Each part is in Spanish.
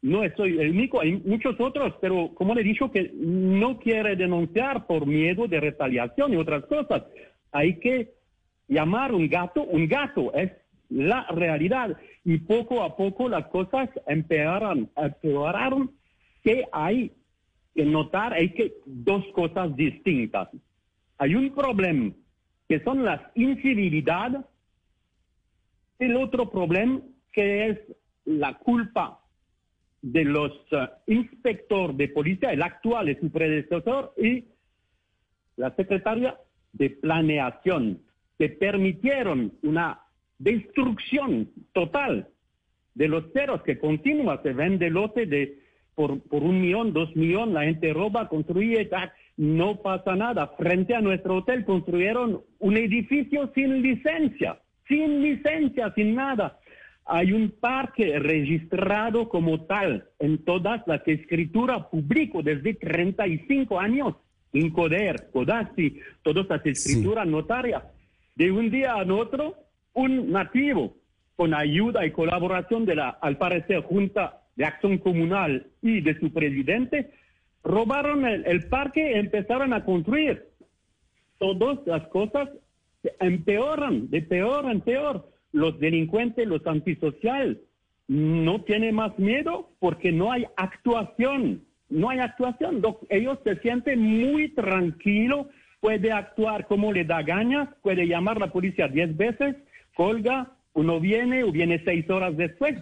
No estoy el único, hay muchos otros, pero como le he dicho que no quiere denunciar por miedo de retaliación y otras cosas. Hay que llamar un gato un gato, es la realidad. Y poco a poco las cosas empeoraron, empeoraron que hay que notar, hay que dos cosas distintas. Hay un problema que son las incivilidades, el otro problema que es la culpa de los uh, inspectores de policía, el actual es su predecesor, y la secretaria de planeación, que permitieron una destrucción total de los ceros que continúa, se vende lote de por, por un millón, dos millones, la gente roba, construye, no pasa nada. Frente a nuestro hotel construyeron un edificio sin licencia, sin licencia, sin nada hay un parque registrado como tal en todas las escrituras públicas desde 35 años, Incoder, Codazzi, todas las escrituras notarias. De un día a otro, un nativo, con ayuda y colaboración de la, al parecer, Junta de Acción Comunal y de su presidente, robaron el, el parque y empezaron a construir. Todas las cosas empeoran, de peor en peor los delincuentes, los antisociales, no tienen más miedo porque no hay actuación. No hay actuación. Ellos se sienten muy tranquilos, puede actuar como le da ganas, puede llamar la policía diez veces, colga, uno viene o viene seis horas después.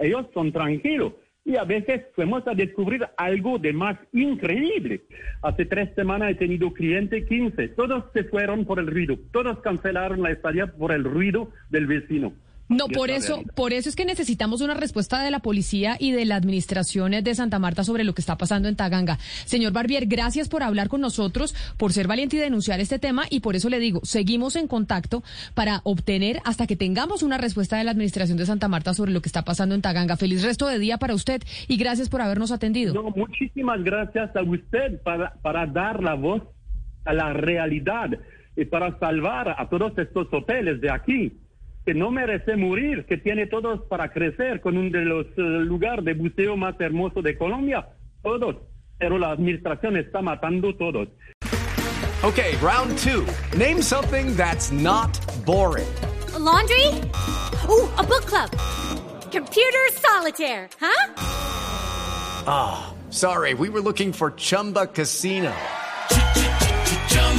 Ellos son tranquilos. Y a veces fuimos a descubrir algo de más increíble. Hace tres semanas he tenido cliente 15. Todos se fueron por el ruido. Todos cancelaron la estadía por el ruido del vecino. No, por eso, por eso es que necesitamos una respuesta de la policía y de la administración de Santa Marta sobre lo que está pasando en Taganga. Señor Barbier, gracias por hablar con nosotros, por ser valiente y denunciar este tema y por eso le digo, seguimos en contacto para obtener hasta que tengamos una respuesta de la administración de Santa Marta sobre lo que está pasando en Taganga. Feliz resto de día para usted y gracias por habernos atendido. No, muchísimas gracias a usted para, para dar la voz a la realidad y para salvar a todos estos hoteles de aquí que no merece morir, que tiene todos para crecer con uno de los uh, lugares de buceo más hermosos de Colombia, todos. Pero la administración está matando todos. Okay, round two. Name something that's not boring. A laundry? Ooh, a book club. Computer solitaire, huh? Ah, oh, sorry, we were looking for Chumba Casino.